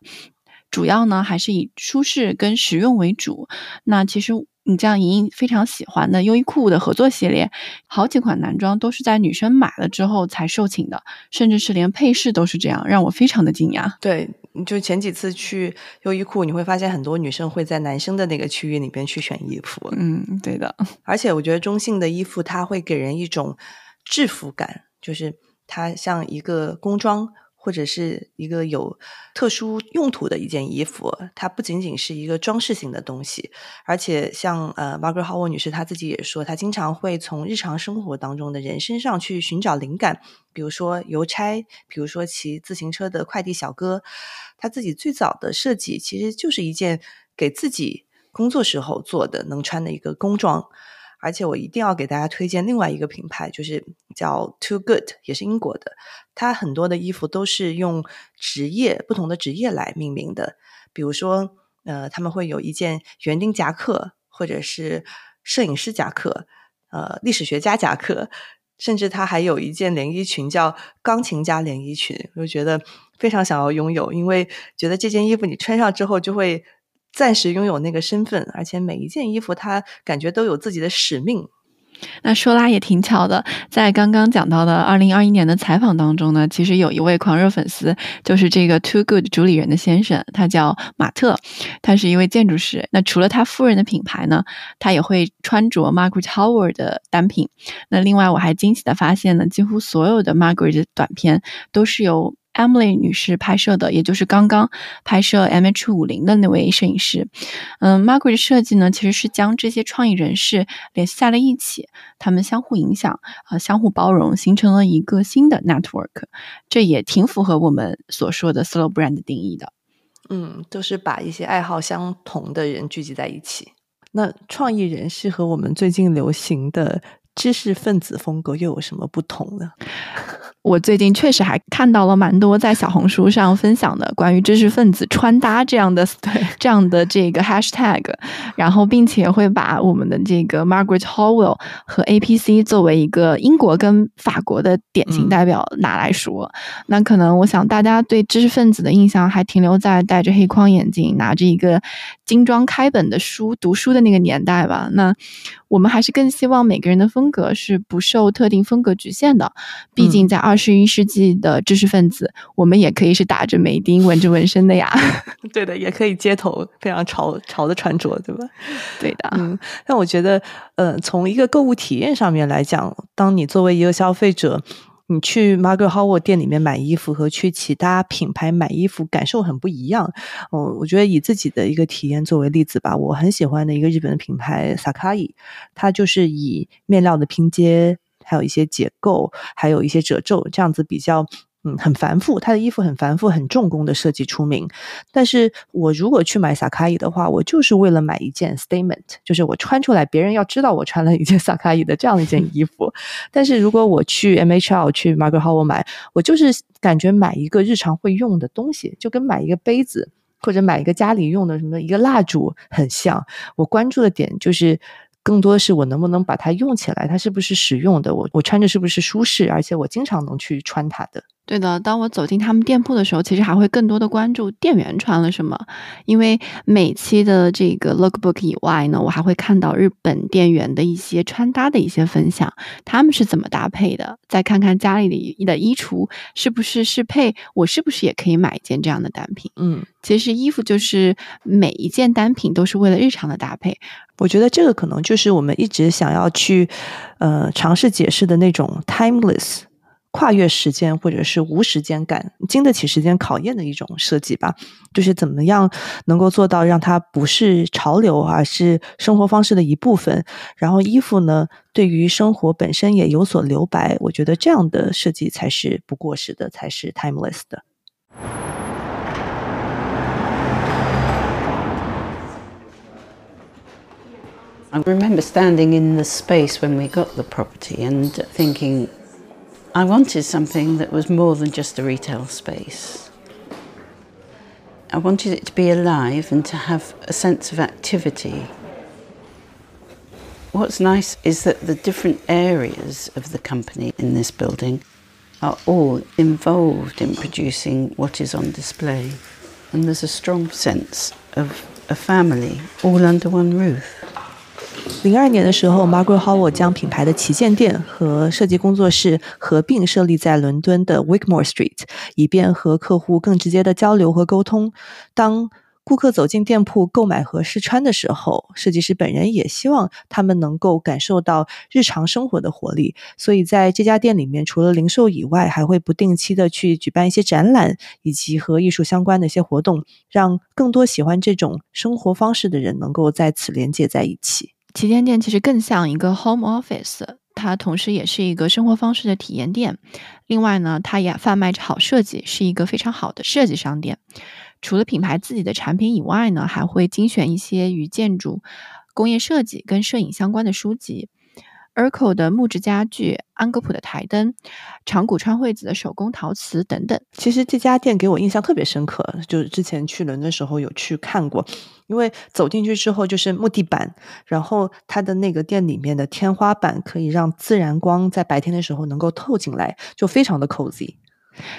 主要呢，还是以舒适跟实用为主。那其实。你这样莹莹非常喜欢的优衣库的合作系列，好几款男装都是在女生买了之后才售罄的，甚至是连配饰都是这样，让我非常的惊讶。对，就前几次去优衣库，你会发现很多女生会在男生的那个区域里边去选衣服。嗯，对的。(laughs) 而且我觉得中性的衣服它会给人一种制服感，就是它像一个工装。或者是一个有特殊用途的一件衣服，它不仅仅是一个装饰性的东西，而且像呃，Margaret Howard 女士她自己也说，她经常会从日常生活当中的人身上去寻找灵感，比如说邮差，比如说骑自行车的快递小哥，她自己最早的设计其实就是一件给自己工作时候做的能穿的一个工装。而且我一定要给大家推荐另外一个品牌，就是叫 Too Good，也是英国的。它很多的衣服都是用职业不同的职业来命名的，比如说，呃，他们会有一件园丁夹克，或者是摄影师夹克，呃，历史学家夹克，甚至它还有一件连衣裙叫钢琴家连衣裙。我就觉得非常想要拥有，因为觉得这件衣服你穿上之后就会。暂时拥有那个身份，而且每一件衣服它感觉都有自己的使命。那说来也挺巧的，在刚刚讲到的二零二一年的采访当中呢，其实有一位狂热粉丝，就是这个 Too Good 主理人的先生，他叫马特，他是一位建筑师。那除了他夫人的品牌呢，他也会穿着 Margaret Howard 的单品。那另外我还惊喜的发现呢，几乎所有的 Margaret 的短片都是由。Emily 女士拍摄的，也就是刚刚拍摄 MH 五零的那位摄影师。嗯，Margaret 设计呢，其实是将这些创意人士联系在了一起，他们相互影响，呃，相互包容，形成了一个新的 network。这也挺符合我们所说的 slow brand 定义的。嗯，都是把一些爱好相同的人聚集在一起。那创意人士和我们最近流行的知识分子风格又有什么不同呢？我最近确实还看到了蛮多在小红书上分享的关于知识分子穿搭这样的 (laughs) 这样的这个 hashtag，然后并且会把我们的这个 Margaret Howell 和 APC 作为一个英国跟法国的典型代表拿来说。那可能我想大家对知识分子的印象还停留在戴着黑框眼镜拿着一个精装开本的书读书的那个年代吧。那我们还是更希望每个人的风格是不受特定风格局限的，毕竟在二。二十一世纪的知识分子，我们也可以是打着美钉、纹着纹身的呀。(laughs) 对的，也可以街头非常潮潮的穿着，对吧？(laughs) 对的。嗯，但我觉得，呃，从一个购物体验上面来讲，当你作为一个消费者。你去 Margaret Howard 店里面买衣服和去其他品牌买衣服感受很不一样。哦，我觉得以自己的一个体验作为例子吧，我很喜欢的一个日本的品牌 Sakai，它就是以面料的拼接，还有一些结构，还有一些褶皱这样子比较。嗯，很繁复，他的衣服很繁复，很重工的设计出名。但是我如果去买萨卡伊的话，我就是为了买一件 statement，就是我穿出来，别人要知道我穿了一件 (laughs) 萨卡伊的这样一件衣服。但是如果我去 MHL 去 Margaret h o w a r 买，我就是感觉买一个日常会用的东西，就跟买一个杯子或者买一个家里用的什么一个蜡烛很像。我关注的点就是。更多的是我能不能把它用起来，它是不是实用的？我我穿着是不是舒适？而且我经常能去穿它的。对的，当我走进他们店铺的时候，其实还会更多的关注店员穿了什么。因为每期的这个 lookbook 以外呢，我还会看到日本店员的一些穿搭的一些分享，他们是怎么搭配的。再看看家里的的衣橱是不是适配，我是不是也可以买一件这样的单品？嗯，其实衣服就是每一件单品都是为了日常的搭配。我觉得这个可能就是我们一直想要去呃尝试解释的那种 timeless。跨越时间或者是无时间感，经得起时间考验的一种设计吧。就是怎么样能够做到让它不是潮流，而是生活方式的一部分。然后衣服呢，对于生活本身也有所留白。我觉得这样的设计才是不过时的，才是 timeless 的。I remember standing in the space when we got the property and thinking. I wanted something that was more than just a retail space. I wanted it to be alive and to have a sense of activity. What's nice is that the different areas of the company in this building are all involved in producing what is on display. And there's a strong sense of a family all under one roof. 零二年的时候，Margaret Howard 将品牌的旗舰店和设计工作室合并设立在伦敦的 Wickmore Street，以便和客户更直接的交流和沟通。当顾客走进店铺购买和试穿的时候，设计师本人也希望他们能够感受到日常生活的活力。所以在这家店里面，除了零售以外，还会不定期的去举办一些展览，以及和艺术相关的一些活动，让更多喜欢这种生活方式的人能够在此连接在一起。旗舰店其实更像一个 home office，它同时也是一个生活方式的体验店。另外呢，它也贩卖着好设计，是一个非常好的设计商店。除了品牌自己的产品以外呢，还会精选一些与建筑、工业设计跟摄影相关的书籍。Erco 的木质家具，安格普的台灯，长谷川惠子的手工陶瓷等等。其实这家店给我印象特别深刻，就是之前去伦敦的时候有去看过。因为走进去之后就是木地板，然后它的那个店里面的天花板可以让自然光在白天的时候能够透进来，就非常的 cozy。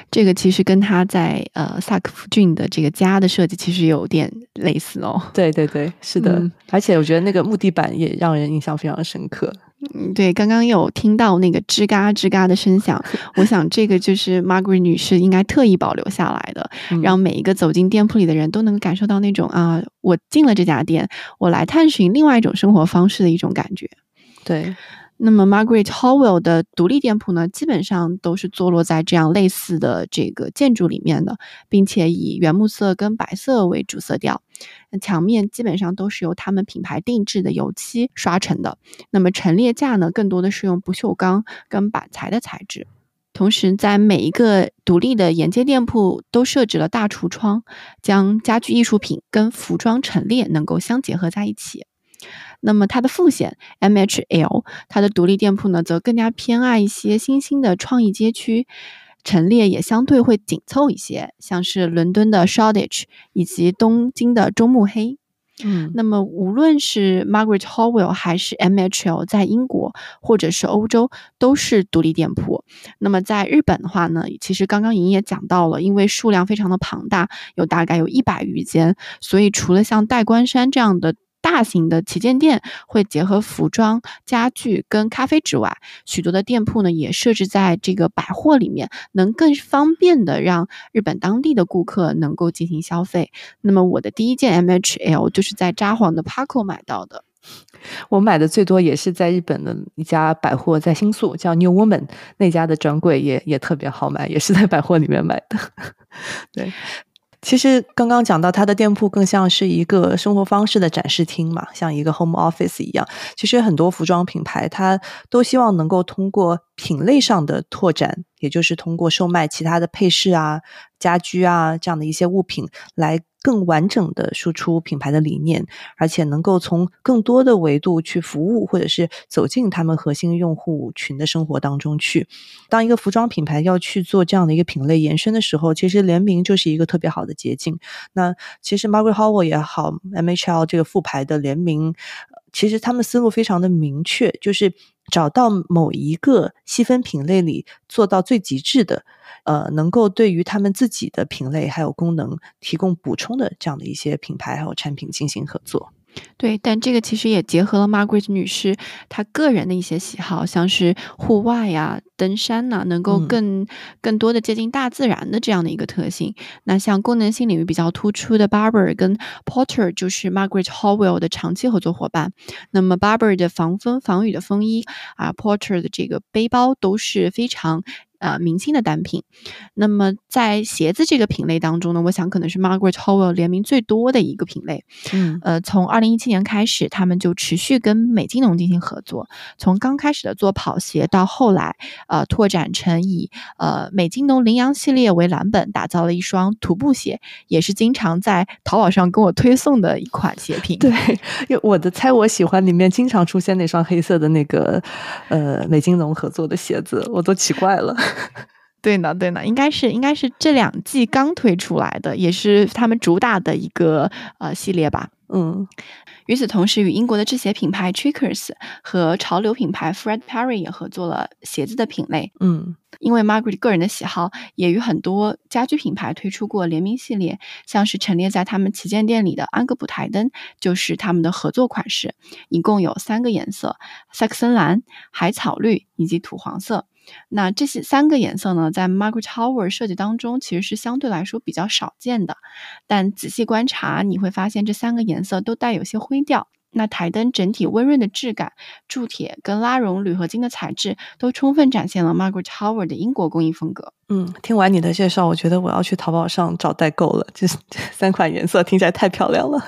这个其实跟他在呃萨克夫郡的这个家的设计其实有点类似哦。对对对，是的，而且我觉得那个木地板也让人印象非常深刻。嗯，对，刚刚有听到那个吱嘎吱嘎的声响，(laughs) 我想这个就是 Margaret 女士应该特意保留下来的，让每一个走进店铺里的人都能感受到那种啊，我进了这家店，我来探寻另外一种生活方式的一种感觉。对。那么，Margaret Howell 的独立店铺呢，基本上都是坐落在这样类似的这个建筑里面的，并且以原木色跟白色为主色调。那墙面基本上都是由他们品牌定制的油漆刷成的。那么陈列架呢，更多的是用不锈钢跟板材的材质。同时，在每一个独立的沿街店铺都设置了大橱窗，将家具艺术品跟服装陈列能够相结合在一起。那么它的副线 MHL，它的独立店铺呢，则更加偏爱一些新兴的创意街区，陈列也相对会紧凑一些，像是伦敦的 Shoreditch 以及东京的中目黑。嗯，那么无论是 Margaret Howell 还是 MHL，在英国或者是欧洲都是独立店铺。那么在日本的话呢，其实刚刚莹也讲到了，因为数量非常的庞大，有大概有一百余间，所以除了像代官山这样的。大型的旗舰店会结合服装、家具跟咖啡之外，许多的店铺呢也设置在这个百货里面，能更方便的让日本当地的顾客能够进行消费。那么我的第一件 MHL 就是在札幌的 Paco 买到的。我买的最多也是在日本的一家百货，在新宿叫 New Woman 那家的专柜也也特别好买，也是在百货里面买的。(laughs) 对。其实刚刚讲到，他的店铺更像是一个生活方式的展示厅嘛，像一个 home office 一样。其实很多服装品牌，它都希望能够通过品类上的拓展，也就是通过售卖其他的配饰啊、家居啊这样的一些物品来。更完整的输出品牌的理念，而且能够从更多的维度去服务，或者是走进他们核心用户群的生活当中去。当一个服装品牌要去做这样的一个品类延伸的时候，其实联名就是一个特别好的捷径。那其实 Margaret Howell 也好，MHL 这个副牌的联名，其实他们思路非常的明确，就是找到某一个细分品类里做到最极致的。呃，能够对于他们自己的品类还有功能提供补充的这样的一些品牌还有产品进行合作。对，但这个其实也结合了 Margaret 女士她个人的一些喜好，像是户外呀、登山呐，能够更更多的接近大自然的这样的一个特性。那像功能性领域比较突出的 Barber 跟 Porter 就是 Margaret Howell 的长期合作伙伴。那么 Barber 的防风防雨的风衣啊，Porter 的这个背包都是非常。呃，明星的单品。那么在鞋子这个品类当中呢，我想可能是 Margaret Howell 联名最多的一个品类。嗯，呃，从二零一七年开始，他们就持续跟美津浓进行合作。从刚开始的做跑鞋，到后来呃拓展成以呃美津浓羚羊系列为蓝本，打造了一双徒步鞋，也是经常在淘宝上跟我推送的一款鞋品。(laughs) 对，因为我的猜我喜欢里面经常出现那双黑色的那个呃美津浓合作的鞋子，我都奇怪了。(laughs) 对呢，对呢，应该是应该是这两季刚推出来的，也是他们主打的一个呃系列吧。嗯，与此同时，与英国的制鞋品牌 Trickers 和潮流品牌 Fred Perry 也合作了鞋子的品类。嗯，因为 Margaret 个人的喜好，也与很多家居品牌推出过联名系列，像是陈列在他们旗舰店里的安格普台灯，就是他们的合作款式，一共有三个颜色：萨克森蓝、海草绿以及土黄色。那这些三个颜色呢，在 Margaret Howard 设计当中其实是相对来说比较少见的，但仔细观察你会发现这三个颜色都带有些灰调。那台灯整体温润的质感，铸铁跟拉绒铝合金的材质都充分展现了 Margaret Howard 的英国工艺风格。嗯，听完你的介绍，我觉得我要去淘宝上找代购了。这三 (laughs) 款颜色听起来太漂亮了，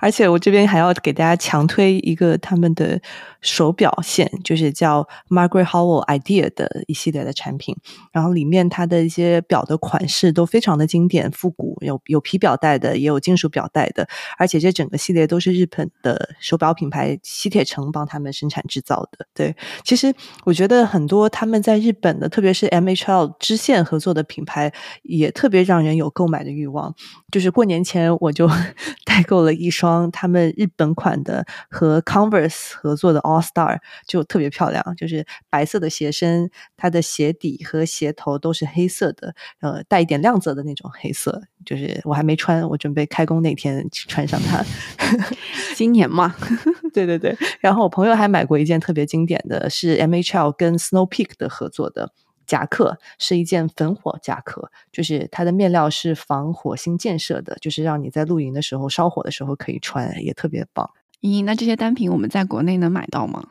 而且我这边还要给大家强推一个他们的手表线，就是叫 Margaret Howell Idea 的一系列的产品。然后里面它的一些表的款式都非常的经典复古，有有皮表带的，也有金属表带的，而且这整个系列都是日本的手表品牌西铁城帮他们生产制造的。对，其实我觉得很多他们在日本的，特别是 MHL 支。线合作的品牌也特别让人有购买的欲望。就是过年前我就 (laughs) 代购了一双他们日本款的和 Converse 合作的 All Star，就特别漂亮，就是白色的鞋身，它的鞋底和鞋头都是黑色的，呃，带一点亮泽的那种黑色。就是我还没穿，我准备开工那天穿上它。(laughs) 今年嘛嘛，(laughs) 对对对。然后我朋友还买过一件特别经典的，是 MHL 跟 Snow Peak 的合作的。夹克是一件焚火夹克，就是它的面料是防火星建设的，就是让你在露营的时候烧火的时候可以穿，也特别棒。咦，那这些单品我们在国内能买到吗？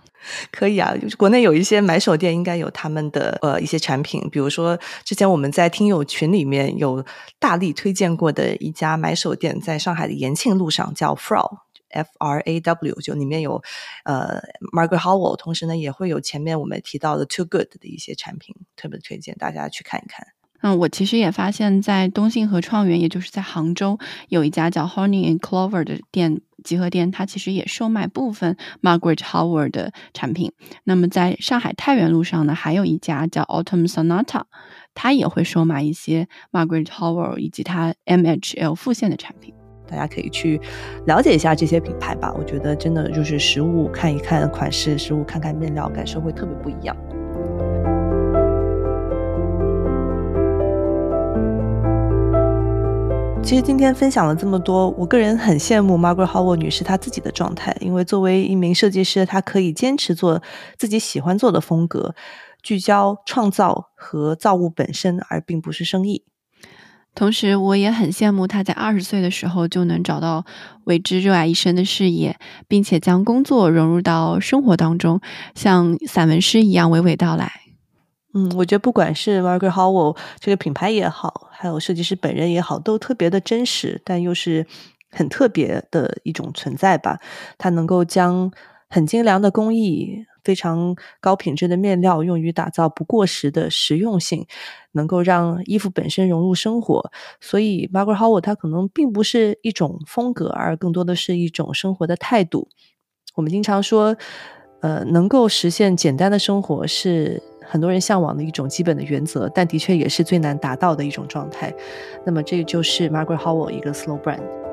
可以啊，就是国内有一些买手店应该有他们的呃一些产品，比如说之前我们在听友群里面有大力推荐过的一家买手店，在上海的延庆路上叫 Frow。F R A W 就里面有呃 Margaret Howell，同时呢也会有前面我们提到的 Too Good 的一些产品，特别推荐大家去看一看。嗯，我其实也发现，在东信和创园，也就是在杭州有一家叫 Honey and Clover 的店集合店，它其实也售卖部分 Margaret Howell 的产品。那么在上海太原路上呢，还有一家叫 Autumn Sonata，它也会售卖一些 Margaret Howell 以及它 MHL 副线的产品。大家可以去了解一下这些品牌吧，我觉得真的就是实物看一看款式，实物看看面料，感受会特别不一样。其实今天分享了这么多，我个人很羡慕 Margaret Howell 女士她自己的状态，因为作为一名设计师，她可以坚持做自己喜欢做的风格，聚焦创造和造物本身，而并不是生意。同时，我也很羡慕他在二十岁的时候就能找到为之热爱一生的事业，并且将工作融入到生活当中，像散文诗一样娓娓道来。嗯，我觉得不管是 Margaret Howell 这个品牌也好，还有设计师本人也好，都特别的真实，但又是很特别的一种存在吧。它能够将很精良的工艺、非常高品质的面料用于打造不过时的实用性，能够让衣服本身融入生活。所以 Margaret Howell 它可能并不是一种风格，而更多的是一种生活的态度。我们经常说，呃，能够实现简单的生活是。很多人向往的一种基本的原则，但的确也是最难达到的一种状态。那么，这就是 Margaret Howell 一个 slow brand。